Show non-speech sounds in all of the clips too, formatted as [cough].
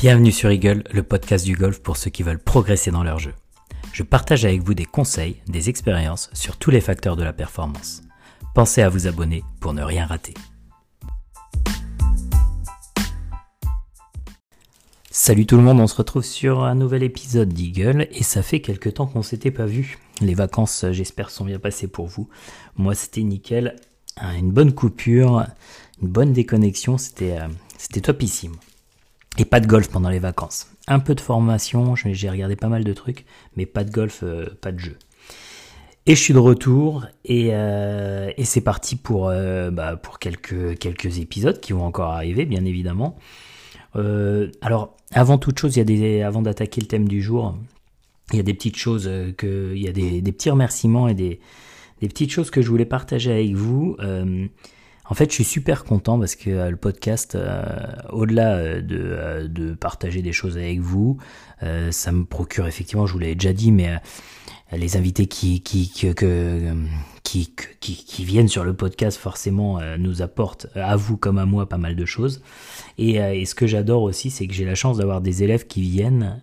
Bienvenue sur Eagle, le podcast du golf pour ceux qui veulent progresser dans leur jeu. Je partage avec vous des conseils, des expériences sur tous les facteurs de la performance. Pensez à vous abonner pour ne rien rater. Salut tout le monde, on se retrouve sur un nouvel épisode d'Eagle et ça fait quelques temps qu'on s'était pas vu. Les vacances, j'espère, sont bien passées pour vous. Moi, c'était nickel, une bonne coupure, une bonne déconnexion, c'était euh, c'était topissime. Et pas de golf pendant les vacances. Un peu de formation, j'ai regardé pas mal de trucs, mais pas de golf, euh, pas de jeu. Et je suis de retour et, euh, c'est parti pour, euh, bah, quelques, épisodes qui vont encore arriver, bien évidemment. alors, avant toute chose, il y a des, avant d'attaquer le thème du jour, il y a des petites choses que, il y a des, petits remerciements et des, petites choses que je voulais partager avec vous. En fait, je suis super content parce que euh, le podcast, euh, au-delà euh, de, partager des choses avec vous, ça me procure effectivement, je vous l'avais déjà dit, mais les invités qui viennent sur le podcast forcément nous apportent à vous comme à moi pas mal de choses. Et, ce que j'adore aussi, c'est que j'ai la chance d'avoir des élèves qui viennent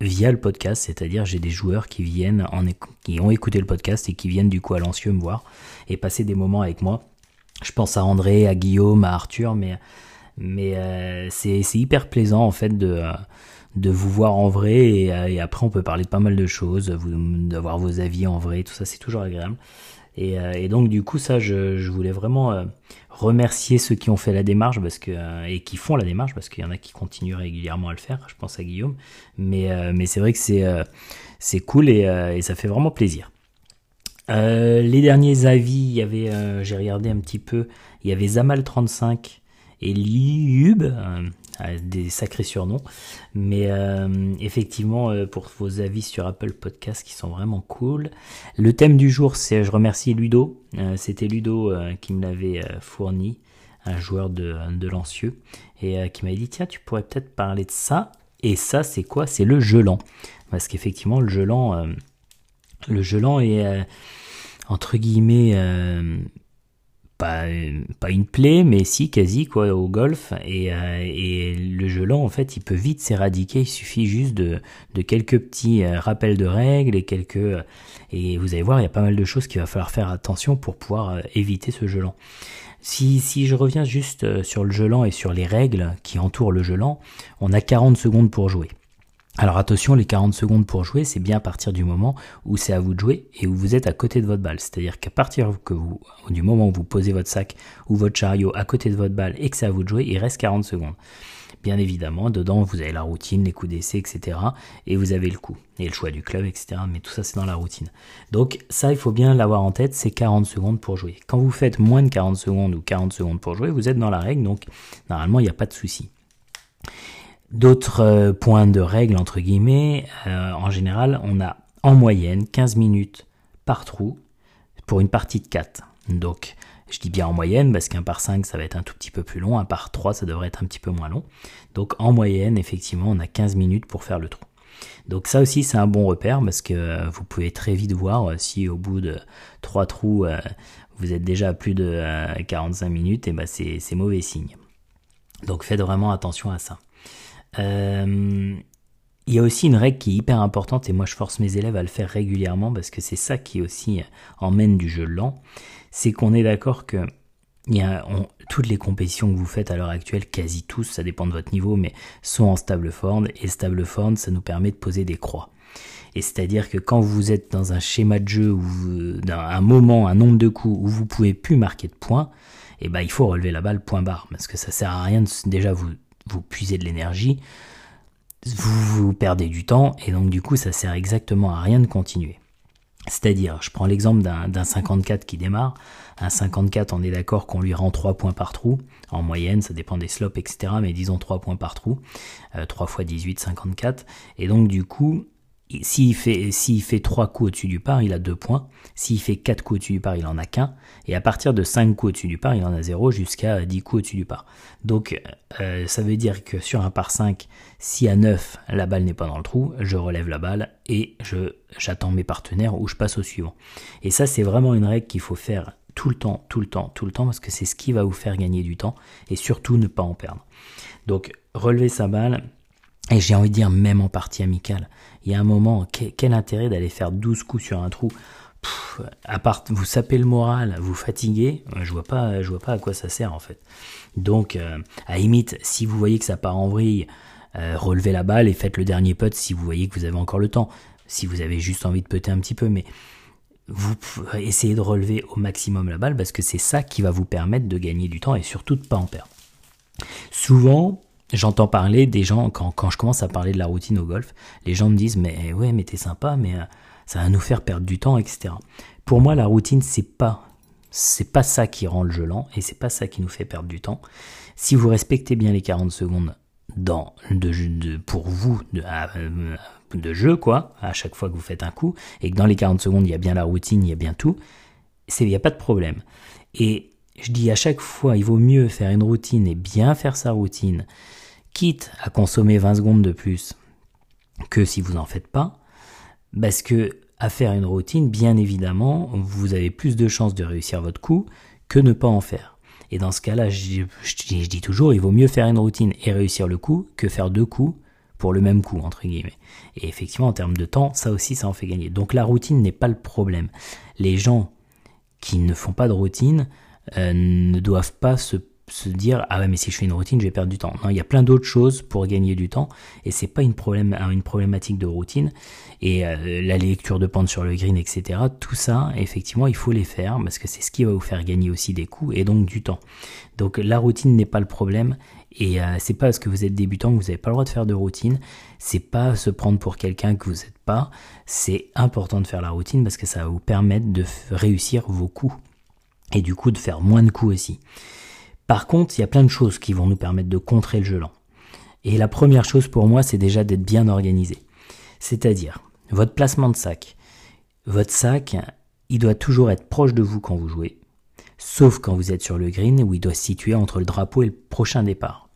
via le podcast, c'est-à-dire j'ai des joueurs qui viennent en, qui ont écouté le podcast et qui viennent du coup à l'ancieux me voir et passer des moments avec moi je pense à André, à Guillaume, à Arthur, mais, mais euh, c'est hyper plaisant en fait de, de vous voir en vrai et, et, après on peut parler de pas mal de choses, d'avoir vos avis en vrai, tout ça c'est toujours agréable. Et, euh, et, donc du coup ça je, je voulais vraiment euh, remercier ceux qui ont fait la démarche parce que et qui font la démarche parce qu'il y en a qui continuent régulièrement à le faire, je pense à Guillaume, mais, mais c'est vrai que c'est c'est cool et, et ça fait vraiment plaisir. Euh, les derniers avis, il y avait, euh, j'ai regardé un petit peu, il y avait Zamal35 et Liub, euh, des sacrés surnoms, mais effectivement pour vos avis sur Apple Podcast qui sont vraiment cool. Le thème du jour, c'est, je remercie Ludo, c'était Ludo qui me l'avait fourni, un joueur de, de Lancieux, et qui m'avait dit tiens tu pourrais peut-être parler de ça. Et ça c'est quoi? C'est le gelant, parce qu'effectivement le gelant le gelant est euh, entre guillemets euh, pas, pas une plaie, mais si quasi quoi au golf. Et, euh, et le gelant en fait, il peut vite s'éradiquer. Il suffit juste de, de quelques petits rappels de règles et quelques et vous allez voir, il y a pas mal de choses qu'il va falloir faire attention pour pouvoir éviter ce gelant. Si, si je reviens juste sur le gelant et sur les règles qui entourent le gelant, on a 40 secondes pour jouer. Alors attention, les 40 secondes pour jouer, c'est bien à partir du moment où c'est à vous de jouer et où vous êtes à côté de votre balle. C'est-à-dire qu'à partir du moment où vous posez votre sac ou votre chariot à côté de votre balle et que c'est à vous de jouer, il reste 40 secondes. Bien évidemment, dedans, vous avez la routine, les coups d'essai, etc. Et vous avez le coup. Et le choix du club, etc. Mais tout ça, c'est dans la routine. Donc ça, il faut bien l'avoir en tête, c'est 40 secondes pour jouer. Quand vous faites moins de 40 secondes ou 40 secondes pour jouer, vous êtes dans la règle, donc normalement, il n'y a pas de souci. D'autres euh, points de règle, entre guillemets, euh, en général, on a en moyenne 15 minutes par trou pour une partie de 4. Donc, je dis bien en moyenne parce qu'un par 5 ça va être un tout petit peu plus long, un par 3 ça devrait être un petit peu moins long. Donc en moyenne, effectivement, on a 15 minutes pour faire le trou. Donc ça aussi c'est un bon repère parce que euh, vous pouvez très vite voir si au bout de 3 trous vous êtes déjà à plus de 45 minutes, et ben c'est mauvais signe. Donc faites vraiment attention à ça. Euh, il y a aussi une règle qui est hyper importante et moi je force mes élèves à le faire régulièrement parce que c'est ça qui aussi emmène du jeu lent. C'est qu'on est d'accord que y a, toutes les compétitions que vous faites à l'heure actuelle, quasi tous, ça dépend de votre niveau, mais sont en Stableford et Stableford ça nous permet de poser des croix. Et c'est-à-dire que quand vous êtes dans un schéma de jeu, ou dans un moment, un nombre de coups où vous pouvez plus marquer de points, eh ben il faut relever la balle point barre parce que ça sert à rien de déjà vous vous puisez de l'énergie, vous, vous perdez du temps, et donc du coup ça sert exactement à rien de continuer. C'est-à-dire, je prends l'exemple d'un 54 qui démarre. Un 54, on est d'accord qu'on lui rend 3 points par trou. En moyenne, ça dépend des slopes, etc. Mais disons 3 points par trou. 3 fois 18, 54. Et donc, du coup, s'il fait, fait 3 coups au-dessus du par, il a 2 points. S'il fait 4 coups au-dessus du par, il en a qu'un. Et à partir de 5 coups au-dessus du par, il en a 0 jusqu'à 10 coups au-dessus du par. Donc euh, ça veut dire que sur un par 5, si à 9, la balle n'est pas dans le trou, je relève la balle et j'attends mes partenaires ou je passe au suivant. Et ça, c'est vraiment une règle qu'il faut faire tout le temps, tout le temps, tout le temps, parce que c'est ce qui va vous faire gagner du temps et surtout ne pas en perdre. Donc relever sa balle, Et j'ai envie de dire, même en partie amicale, il y a un moment, quel, intérêt d'aller faire 12 coups sur un trou? À part vous sapez le moral, vous fatiguez, je vois pas, je vois pas à quoi ça sert en fait. Donc, euh, à limite, si vous voyez que ça part en vrille, euh, relevez la balle et faites le dernier putt si vous voyez que vous avez encore le temps. Si vous avez juste envie de putter un petit peu, mais vous essayez de relever au maximum la balle parce que c'est ça qui va vous permettre de gagner du temps et surtout de pas en perdre. Souvent, j'entends parler des gens, quand, je commence à parler de la routine au golf, les gens me disent Mais ouais, mais t'es sympa, mais euh, ça va nous faire perdre du temps, etc. Pour moi, la routine, c'est pas. C'est pas ça qui rend le jeu lent et c'est pas ça qui nous fait perdre du temps. Si vous respectez bien les 40 secondes dans de, pour vous de, euh, de jeu, quoi, à chaque fois que vous faites un coup, et que dans les 40 secondes, il y a bien la routine, il y a bien tout, il n'y a pas de problème. Et je dis à chaque fois, il vaut mieux faire une routine et bien faire sa routine, quitte à consommer 20 secondes de plus que si vous n'en faites pas, parce que à faire une routine, bien évidemment, vous avez plus de chances de réussir votre coup que ne pas en faire. Et dans ce cas-là, je, dis toujours, il vaut mieux faire une routine et réussir le coup que faire deux coups pour le même coup, entre guillemets. Et effectivement, en termes de temps, ça aussi, ça en fait gagner. Donc la routine n'est pas le problème. Les gens qui ne font pas de routine euh, ne doivent pas se, se, dire ah ouais mais si je fais une routine je vais perdre du temps. Non, il y a plein d'autres choses pour gagner du temps et c'est pas une problème une problématique de routine et euh, la lecture de pente sur le green etc. Tout ça effectivement il faut les faire parce que c'est ce qui va vous faire gagner aussi des coups et donc du temps. Donc la routine n'est pas le problème et euh, c'est pas parce que vous êtes débutant que vous n'avez pas le droit de faire de routine. C'est pas se prendre pour quelqu'un que vous n'êtes pas. C'est important de faire la routine parce que ça va vous permettre de réussir vos coups. Et du coup de faire moins de coups aussi. Par contre, il y a plein de choses qui vont nous permettre de contrer le jeu lent. Et la première chose pour moi, c'est déjà d'être bien organisé. C'est-à-dire, votre placement de sac. Votre sac, il doit toujours être proche de vous quand vous jouez sauf quand vous êtes sur le green où il doit se situer entre le drapeau et le prochain départ.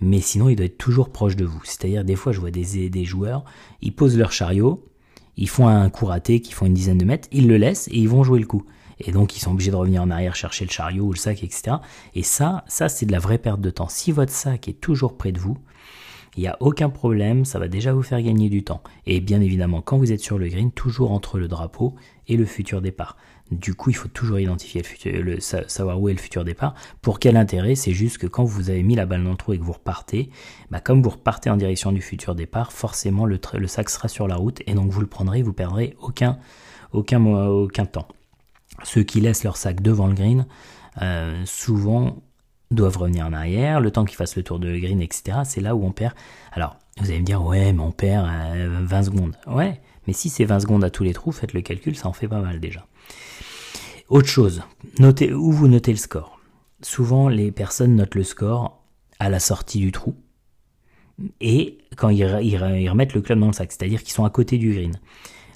Mais sinon, il doit être toujours proche de vous. C'est-à-dire, des fois, je vois des, des joueurs, ils posent leur chariot, ils font un coup raté qui font une dizaine de mètres, ils le laissent et ils vont jouer le coup. Et donc, ils sont obligés de revenir en arrière chercher le chariot ou le sac, etc. Et ça, ça, c'est de la vraie perte de temps. Si votre sac est toujours près de vous, il n'y a aucun problème, ça va déjà vous faire gagner du temps. Et bien évidemment, quand vous êtes sur le green, toujours entre le drapeau et le futur départ. Du coup, il faut toujours identifier le futur, savoir où est le futur départ. Pour quel intérêt? C'est juste que quand vous avez mis la balle dans le trou et que vous repartez, bah comme vous repartez en direction du futur départ, forcément le, le sac sera sur la route et donc vous le prendrez, vous perdrez aucun, aucun, aucun temps. Ceux qui laissent leur sac devant le green, euh, souvent doivent revenir en arrière, le temps qu'ils fassent le tour de green, etc. C'est là où on perd. Alors, vous allez me dire, ouais, mais on perd 20 euh, secondes. Ouais, mais si c'est 20 secondes à tous les trous, faites le calcul, ça en fait pas mal déjà. Autre chose, notez où vous notez le score. Souvent, les personnes notent le score à la sortie du trou et quand ils, remettent le club dans le sac, c'est-à-dire qu'ils sont à côté du green.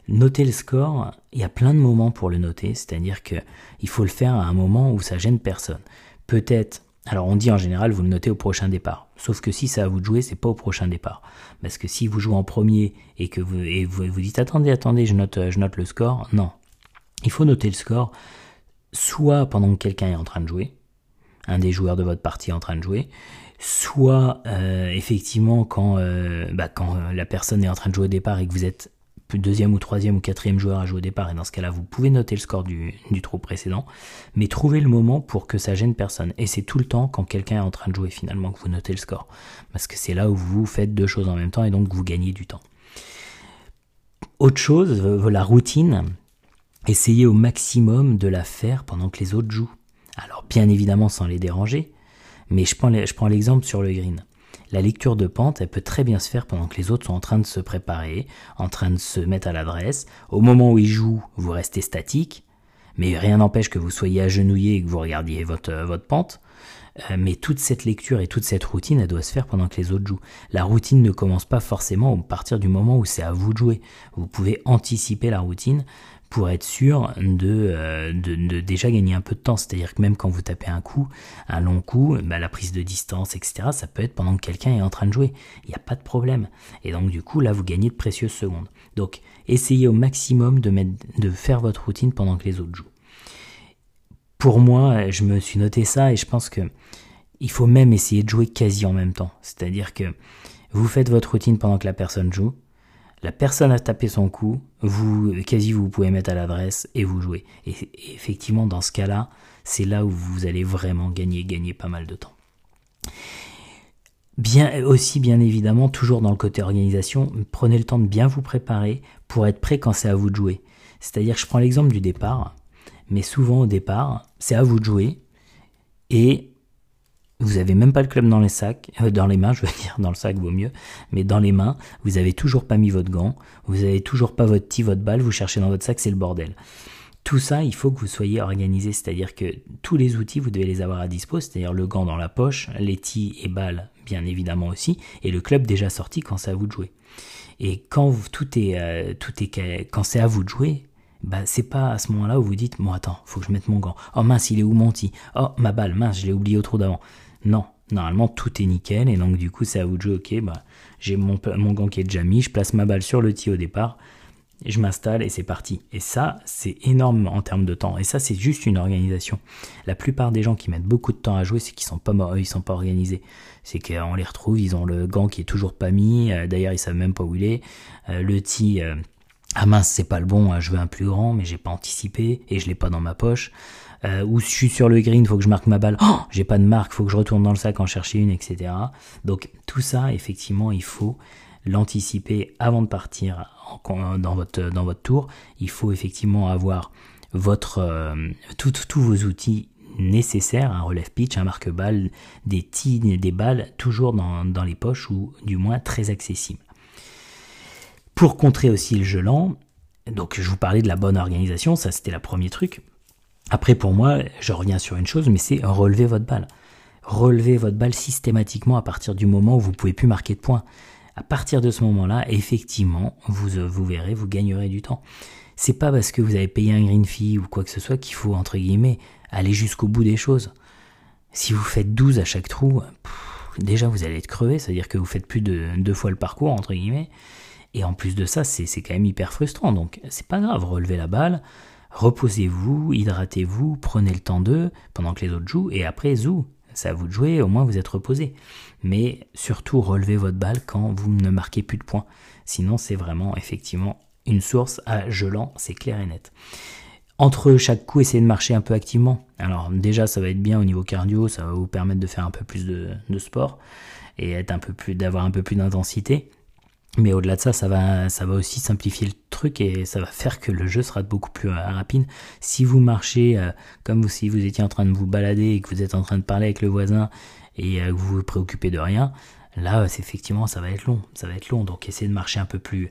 Noter le score, il y a plein de moments pour le noter, c'est-à-dire que il faut le faire à un moment où ça gêne personne. Peut-être, alors on dit en général vous le notez au prochain départ, sauf que si ça vous de jouer, c'est pas au prochain départ, parce que si vous jouez en premier et que vous vous, dites attendez attendez je note je note le score, non, il faut noter le score soit pendant que quelqu'un est en train de jouer, un des joueurs de votre partie est en train de jouer, soit euh, effectivement quand, euh, bah, euh, la personne est en train de jouer au départ et que vous êtes deuxième ou troisième ou quatrième joueur à jouer au départ, et dans ce cas-là, vous pouvez noter le score du, trou précédent, mais trouvez le moment pour que ça gêne personne. Et c'est tout le temps quand quelqu'un est en train de jouer finalement que vous notez le score. Parce que c'est là où vous faites deux choses en même temps et donc vous gagnez du temps. Autre chose, la routine, essayez au maximum de la faire pendant que les autres jouent. Alors bien évidemment sans les déranger, mais je prends l'exemple sur le green. La lecture de pente, elle peut très bien se faire pendant que les autres sont en train de se préparer, en train de se mettre à l'adresse. Au moment où ils jouent, vous restez statique, mais rien n'empêche que vous soyez agenouillé et que vous regardiez votre, euh, pente. Euh, mais toute cette lecture et toute cette routine, elle doit se faire pendant que les autres jouent. La routine ne commence pas forcément à partir du moment où c'est à vous de jouer. Vous pouvez anticiper la routine pour être sûr euh, de, déjà gagner un peu de temps. C'est-à-dire que même quand vous tapez un coup, un long coup, bah, la prise de distance, etc., ça peut être pendant que quelqu'un est en train de jouer. Il n'y a pas de problème. Et donc du coup, là, vous gagnez de précieuses secondes. Donc, essayez au maximum de, de faire votre routine pendant que les autres jouent. Pour moi, je me suis noté ça et je pense que il faut même essayer de jouer quasi en même temps. C'est-à-dire que Vous faites votre routine pendant que la personne joue. La personne a tapé son coup, vous, quasi vous pouvez mettre à l'adresse et vous jouez. Et, effectivement, dans ce cas-là, c'est là où vous allez vraiment gagner, gagner pas mal de temps. Bien, aussi, bien évidemment, toujours dans le côté organisation, prenez le temps de bien vous préparer pour être prêt quand c'est à vous de jouer. C'est-à-dire, je prends l'exemple du départ, mais souvent au départ, c'est à vous de jouer et vous avez même pas le club dans les sacs, euh, dans les mains, je veux [laughs] dire, dans le sac vaut mieux, mais dans les mains, vous avez toujours pas mis votre gant, vous avez toujours pas votre tee, votre balle, vous cherchez dans votre sac, c'est le bordel. Tout ça, il faut que vous soyez organisé, c'est-à-dire que tous les outils, vous devez les avoir à dispo, c'est-à-dire le gant dans la poche, les tis et balles, bien évidemment aussi, et le club déjà sorti quand c'est à vous de jouer. Et quand tout est, euh, tout est, quand c'est à vous de jouer, bah, c'est pas à ce moment-là où vous dites, bon attends, faut que je mette mon gant. Oh mince, il est où mon tee Oh ma balle, mince, je l'ai oublié au trou d'avant. Non, normalement tout est nickel et donc du coup c'est à vous de jouer, ok, bah, j'ai mon, mon gant qui est déjà mis, je place ma balle sur le tee au départ, je m'installe et c'est parti. Et ça, c'est énorme en termes de temps. Et ça, c'est juste une organisation. La plupart des gens qui mettent beaucoup de temps à jouer, c'est qu'ils sont pas ils sont pas organisés. C'est qu'on les retrouve, ils ont le gant qui est toujours pas mis. Euh, d'ailleurs, ils savent même pas où il est. Euh, le tee, euh, ah mince, c'est pas le bon. Je veux un plus grand, mais j'ai pas anticipé et je l'ai pas dans ma poche euh, ou je suis sur le green, faut que je marque ma balle, oh, j'ai pas de marque, faut que je retourne dans le sac en chercher une, etc. Donc tout ça, effectivement, il faut l'anticiper avant de partir dans votre, dans votre tour. Il faut effectivement avoir votre euh, tous vos outils nécessaires, un relève pitch, un marque-balle, des tees, des balles, toujours dans, dans, les poches ou du moins très accessibles. Pour contrer aussi le gelant, donc je vous parlais de la bonne organisation, ça c'était le premier truc. Après, pour moi, je reviens sur une chose, mais c'est relever votre balle. Relever votre balle systématiquement à partir du moment où vous pouvez plus marquer de points. À partir de ce moment-là, effectivement, vous, euh, vous verrez, vous gagnerez du temps. C'est pas parce que vous avez payé un green fee ou quoi que ce soit qu'il faut, entre guillemets, aller jusqu'au bout des choses. Si vous faites 12 à chaque trou, déjà vous allez être crevé, c'est-à-dire que vous faites plus de deux fois le parcours, entre guillemets. Et en plus de ça, c'est quand même hyper frustrant. Donc c'est pas grave, relevez la balle, reposez-vous, hydratez-vous, prenez le temps d'eux pendant que les autres jouent, et après, zou, c'est à vous de jouer, au moins vous êtes reposé. Mais surtout, relevez votre balle quand vous ne marquez plus de points. Sinon, c'est vraiment effectivement une source à gelant, c'est clair et net. Entre chaque coup, essayez de marcher un peu activement. Alors déjà, ça va être bien au niveau cardio, ça va vous permettre de faire un peu plus de, sport et d'avoir un peu plus d'intensité. Mais au-delà de ça, ça va, ça va aussi simplifier le truc et ça va faire que le jeu sera beaucoup plus euh, rapide. Si vous marchez euh, comme si vous étiez en train de vous balader et que vous êtes en train de parler avec le voisin et euh, que vous vous préoccupez de rien, là, effectivement, ça va être long. Ça va être long. Donc, essayez de marcher un peu plus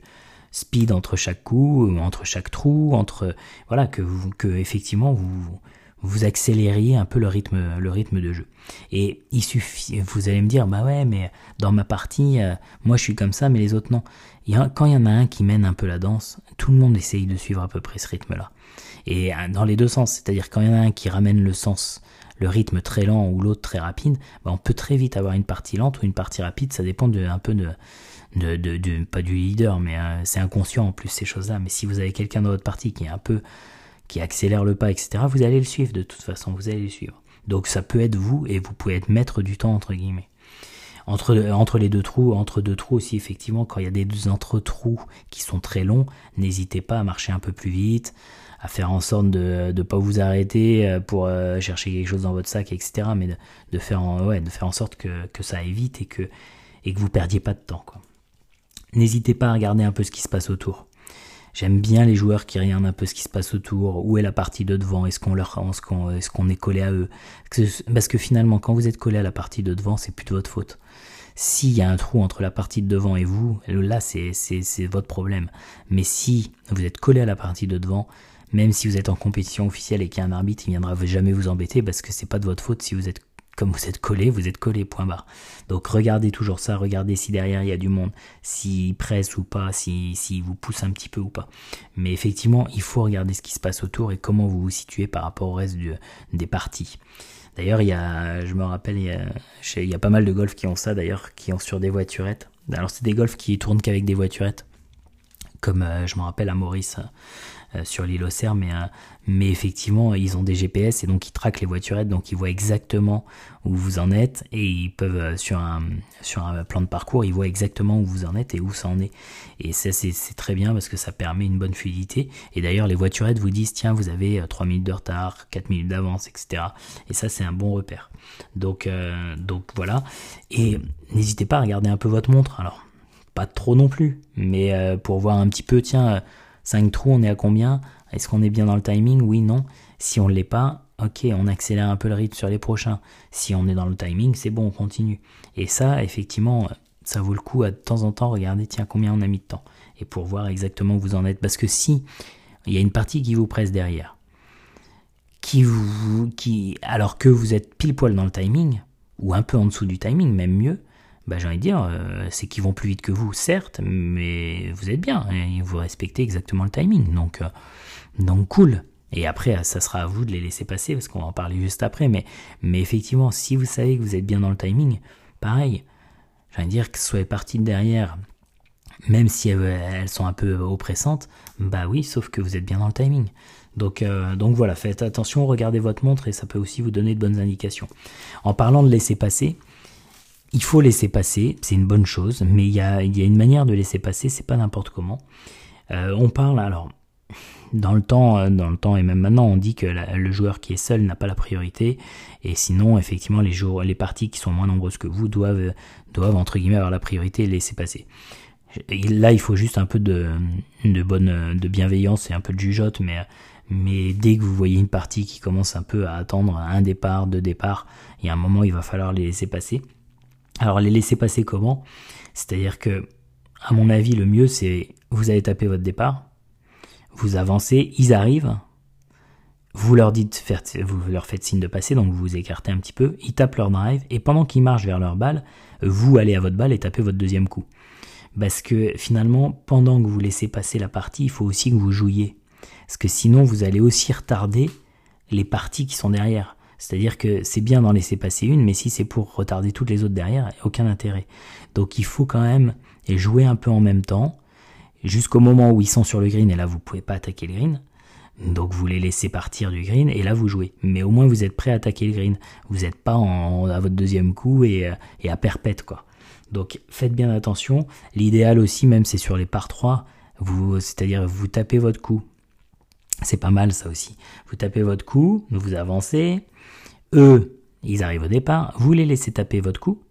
speed entre chaque coup, entre chaque trou, entre voilà que vous, que effectivement vous vous accélériez un peu le rythme, le rythme de jeu. Et il suffit, vous allez me dire, bah ouais, mais dans ma partie, euh, moi je suis comme ça, mais les autres non. Quand il y en a un qui mène un peu la danse, tout le monde essaye de suivre à peu près ce rythme-là. Et euh, dans les deux sens, c'est-à-dire quand il y en a un qui ramène le sens, le rythme très lent ou l'autre très rapide, bah on peut très vite avoir une partie lente ou une partie rapide, ça dépend de, un peu de, pas du leader, mais euh, c'est inconscient en plus ces choses-là. Mais si vous avez quelqu'un dans votre partie qui un peu qui accélère le pas, etc., vous allez le suivre de toute façon, vous allez le suivre. Donc ça peut être vous et vous pouvez être maître du temps entre guillemets. Entre, entre les deux trous, entre deux trous aussi effectivement, quand il y a des entre-trous qui sont très longs, n'hésitez pas à marcher un peu plus vite, à faire en sorte de ne pas vous arrêter euh, pour euh, chercher quelque chose dans votre sac, etc. Mais de, faire, en, ouais, de faire en sorte que, que ça aille vite et que, et que vous perdiez pas de temps. N'hésitez pas à regarder un peu ce qui se passe autour. J'aime bien les joueurs qui regardent un peu ce qui se passe autour, où est la partie de devant, est-ce qu'on leur, est-ce qu'on, est collé à eux. Parce que finalement, quand vous êtes collé à la partie de devant, c'est plus de votre faute. S'il y a un trou entre la partie de devant et vous, là, c'est, votre problème. Mais si vous êtes collé à la partie de devant, même si vous êtes en compétition officielle et qu'il y a un arbitre, il viendra jamais vous embêter parce que c'est pas de votre faute si vous êtes comme vous êtes collé, vous êtes collé, point barre. Donc regardez toujours ça, regardez si derrière il y a du monde, s'il presse ou pas, s'il si, vous pousse un petit peu ou pas. Mais effectivement, il faut regarder ce qui se passe autour et comment vous vous situez par rapport au reste des parties. D'ailleurs, il y a, je me rappelle, il y a, pas mal de golfs qui ont ça d'ailleurs, qui ont sur des voiturettes. Alors c'est des golfs qui tournent qu'avec des voiturettes, comme euh, je me rappelle à Maurice sur l'île Auxerre, mais, mais effectivement, ils ont des GPS et donc ils traquent les voiturettes, donc ils voient exactement où vous en êtes et ils peuvent, sur un, sur un plan de parcours, ils voient exactement où vous en êtes et où ça en est. Et ça, c'est très bien parce que ça permet une bonne fluidité. Et d'ailleurs, les voiturettes vous disent, tiens, vous avez 3 minutes de retard, 4 minutes d'avance, etc. Et ça, c'est un bon repère. Donc, donc voilà. Et n'hésitez pas à regarder un peu votre montre. Alors, pas trop non plus, mais euh, pour voir un petit peu, tiens, 5 trous, on est à combien? Est-ce qu'on est bien dans le timing? Oui, non. Si on ne l'est pas, ok, on accélère un peu le rythme sur les prochains. Si on est dans le timing, c'est bon, on continue. Et ça, effectivement, ça vaut le coup à de temps en temps regarder, tiens, combien on a mis de temps. Et pour voir exactement où vous en êtes. Parce que si il y a une partie qui vous presse derrière, qui vous, qui, alors que vous êtes pile poil dans le timing, ou un peu en dessous du timing, même mieux, bah, j'ai envie de dire, euh, c'est qu'ils vont plus vite que vous, certes, mais vous êtes bien, et vous respectez exactement le timing, donc, euh, donc cool. Et après, ça sera à vous de les laisser passer, parce qu'on va en parler juste après, mais, mais effectivement, si vous savez que vous êtes bien dans le timing, pareil, j'ai envie de dire que soit parti de derrière, même si elles, sont un peu oppressantes, bah oui, sauf que vous êtes bien dans le timing. Donc, euh, donc voilà, faites attention, regardez votre montre et ça peut aussi vous donner de bonnes indications. En parlant de laisser passer, il faut laisser passer, c'est une bonne chose, mais il y a, une manière de laisser passer, c'est pas n'importe comment. Euh, on parle alors dans le temps, euh, dans le temps et même maintenant, on dit que le joueur qui est seul n'a pas la priorité, et sinon, effectivement, les, parties qui sont moins nombreuses que vous doivent, doivent entre guillemets avoir la priorité et laisser passer. là, il faut juste un peu de, bonne, bienveillance et un peu de jugeote, mais mais dès que vous voyez une partie qui commence un peu à attendre un départ, deux départs, il y a un moment il va falloir les laisser passer. Alors les laisser passer comment? C'est-à-dire que, à mon avis, le mieux c'est vous allez taper votre départ, vous avancez, ils arrivent, vous leur dites, vous leur faites signe de passer, donc vous vous écartez un petit peu, ils tapent leur drive, et pendant qu'ils marchent vers leur balle, vous allez à votre balle et tapez votre deuxième coup. Parce que finalement, pendant que vous laissez passer la partie, il faut aussi que vous jouiez. Parce que sinon, vous allez aussi retarder les parties qui sont derrière. C'est-à-dire que c'est bien d'en laisser passer une, mais si c'est pour retarder toutes les autres derrière, aucun intérêt. Donc il faut quand même jouer un peu en même temps, jusqu'au moment où ils sont sur le green, et là vous pouvez pas attaquer le green. Donc vous les laissez partir du green et là vous jouez. Mais au moins vous êtes prêt à attaquer le green. Vous n'êtes pas à votre deuxième coup et, et à perpète quoi. Donc faites bien attention. L'idéal aussi même c'est sur les par 3, vous, c'est-à-dire vous tapez votre coup, c'est pas mal ça aussi. Vous tapez votre coup, vous avancez. Eux, ils arrivent au départ. Vous les laissez taper votre coup,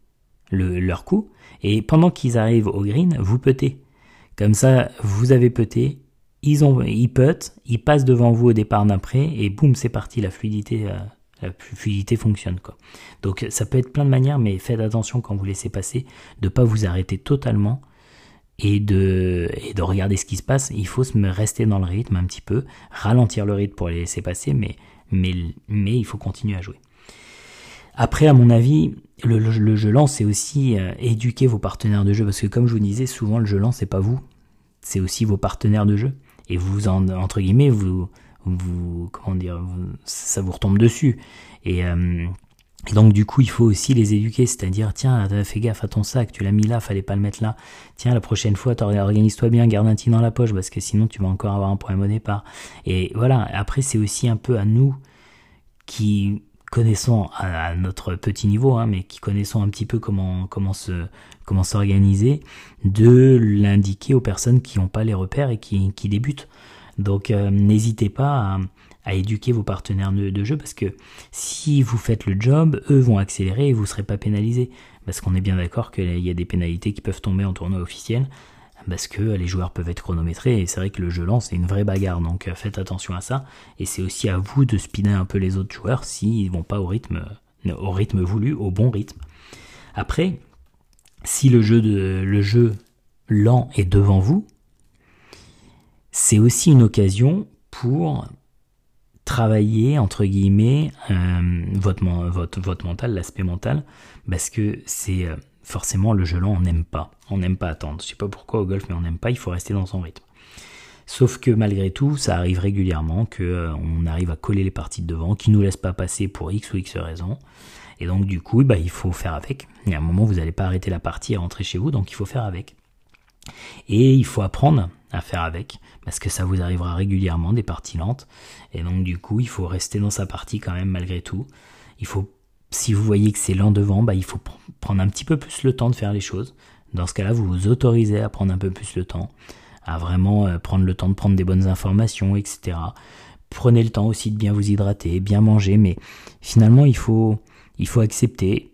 le, leur coup. Et pendant qu'ils arrivent au green, vous petez. Comme ça, vous avez peté. Ils, ils putent, ils passent devant vous au départ d'après. Et boum, c'est parti. La fluidité, euh, la fluidité fonctionne. Quoi. Donc ça peut être plein de manières, mais faites attention quand vous laissez passer de ne pas vous arrêter totalement et de, regarder ce qui se passe. Il faut se rester dans le rythme un petit peu, ralentir le rythme pour les laisser passer, mais il faut continuer à jouer. Après, à mon avis, le, le, jeu lent, c'est aussi euh, éduquer vos partenaires de jeu, parce que comme je vous disais, souvent le jeu lent, c'est pas vous, c'est aussi vos partenaires de jeu. Et vous, en, entre guillemets, vous, comment dire, ça vous retombe dessus. Et, euh, et donc du coup, il faut aussi les éduquer, c'est-à-dire tiens, fais gaffe à ton sac, tu l'as mis là, fallait pas le mettre là. Tiens, la prochaine fois, organise-toi bien, garde un petit dans la poche parce que sinon tu vas encore avoir un problème au départ. Et voilà, après c'est aussi un peu à nous qui connaissons à, notre petit niveau, hein, mais qui connaissons un petit peu comment comment se comment s'organiser, de l'indiquer aux personnes qui n'ont pas les repères et qui, débutent. Donc euh, n'hésitez pas à à éduquer vos partenaires de, jeu parce que si vous faites le job, eux vont accélérer et vous ne serez pas pénalisé. Parce qu'on est bien d'accord qu'il y a des pénalités qui peuvent tomber en tournoi officiel parce que les joueurs peuvent être chronométrés et c'est vrai que le jeu lent c'est une vraie bagarre. Donc euh, faites attention à ça. Et c'est aussi à vous de speeder un peu les autres joueurs s'ils vont pas au rythme au rythme voulu au bon rythme. Après si le jeu le jeu lent est devant vous c'est aussi une occasion pour travailler entre guillemets euh, votre, votre, mental, l'aspect mental, parce que c'est euh, forcément le jeu lent, on n'aime pas, on n'aime pas attendre. Je sais pas pourquoi au golf, mais on n'aime pas, il faut rester dans son rythme. Sauf que malgré tout, ça arrive régulièrement que euh, on arrive à coller les parties de devant, qui nous laissent pas passer pour X ou X raison. Et donc du coup, bah, il faut faire avec. Et à un moment, vous n'allez pas arrêter la partie et rentrer chez vous, donc il faut faire avec. Et il faut apprendre à faire avec, parce que ça vous arrivera régulièrement des parties lentes. Et donc du coup, il faut rester dans sa partie quand même malgré tout. Il faut, si vous voyez que c'est lent devant, bah, il faut prendre un petit peu plus le temps de faire les choses. Dans ce cas-là, vous vous autorisez à prendre un peu plus le temps, à vraiment euh, prendre le temps de prendre des bonnes informations, etc. Prenez le temps aussi de bien vous hydrater, bien manger, mais finalement, il faut, accepter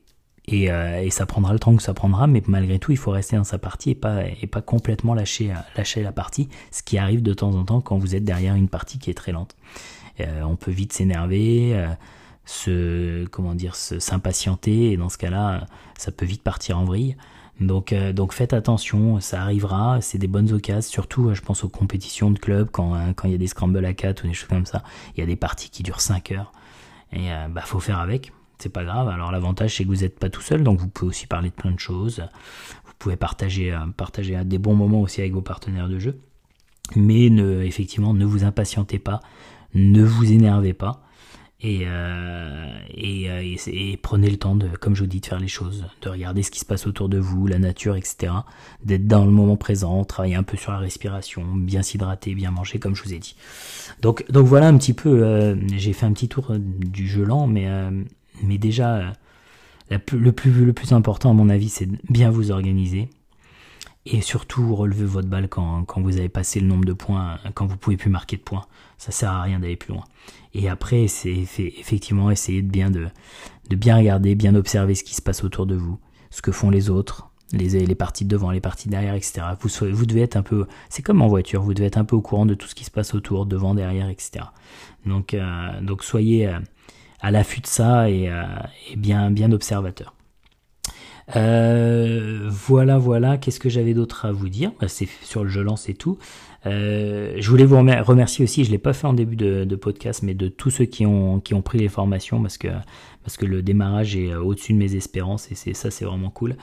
euh, et, ça prendra le temps que ça prendra, mais malgré tout, il faut rester dans sa partie et pas, complètement lâcher, lâcher la partie, ce qui arrive de temps en temps quand vous êtes derrière une partie qui est très lente. Euh, on peut vite s'énerver, euh, se, comment dire, s'impatienter, et dans ce cas-là, ça peut vite partir en vrille. Donc, donc faites attention, ça arrivera, c'est des bonnes occasions, surtout je pense aux compétitions de club, quand hein, quand il y a des scrambles à 4 ou des choses comme ça, il y a des parties qui durent 5 heures, et bah faut faire avec c'est pas grave. Alors l'avantage c'est que vous n'êtes pas tout seul, donc vous pouvez aussi parler de plein de choses. Vous pouvez partager, euh, partager des bons moments aussi avec vos partenaires de jeu. Mais effectivement, ne vous impatientez pas, ne vous énervez pas. Et, euh, euh, et, prenez le temps de, comme je vous dis, de faire les choses, de regarder ce qui se passe autour de vous, la nature, etc. D'être dans le moment présent, travailler un peu sur la respiration, bien s'hydrater, bien manger, comme je vous ai dit. Donc, donc voilà un petit peu. J'ai fait un petit tour du jeu lent, mais mais déjà, euh, le, plus, le plus important à mon avis, c'est bien vous organiser. Et surtout, relever votre balle quand, vous avez passé le nombre de points, quand vous pouvez plus marquer de points. Ça sert à rien d'aller plus loin. Et après, c'est effectivement essayer de bien, de, bien regarder, bien observer ce qui se passe autour de vous, ce que font les autres, les, parties de devant, les parties derrière, etc. Vous, devez être un peu, c'est comme en voiture, vous devez être un peu au courant de tout ce qui se passe autour, devant, derrière, etc. Donc, euh, donc soyez, euh, à l'affût de ça et, euh, bien observateur. Euh, voilà, voilà. Qu'est-ce que j'avais d'autre à vous dire? Bah, C'est sur le jeu lance et tout. Euh, je voulais vous remercier aussi. Je l'ai pas fait en début de, podcast, mais de tous ceux qui ont pris les formations parce que le démarrage est au-dessus de mes espérances et ça, c'est vraiment cool.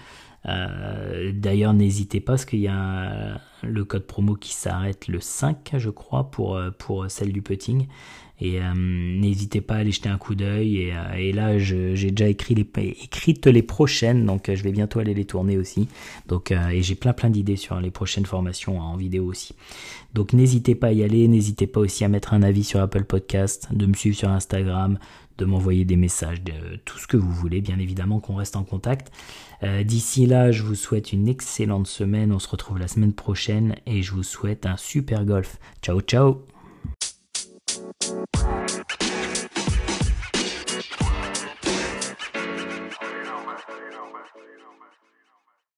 D'ailleurs, n'hésitez pas parce qu'il y a le code promo qui s'arrête le 5, je crois, pour pour celle du putting. Et euh, n'hésitez pas à aller jeter un coup d'œil. Et, euh, là, j'ai déjà écrit les, écrites les prochaines, donc euh, je vais bientôt aller les tourner aussi. Donc, et j'ai plein plein d'idées sur les prochaines formations en vidéo aussi. Donc n'hésitez pas à y aller, n'hésitez pas aussi à mettre un avis sur Apple Podcast, de me suivre sur Instagram, de m'envoyer des messages, de tout ce que vous voulez, bien évidemment qu'on reste en contact. Euh, d'ici là, je vous souhaite une excellente semaine, on se retrouve la semaine prochaine et je vous souhaite un super golf. Ciao ciao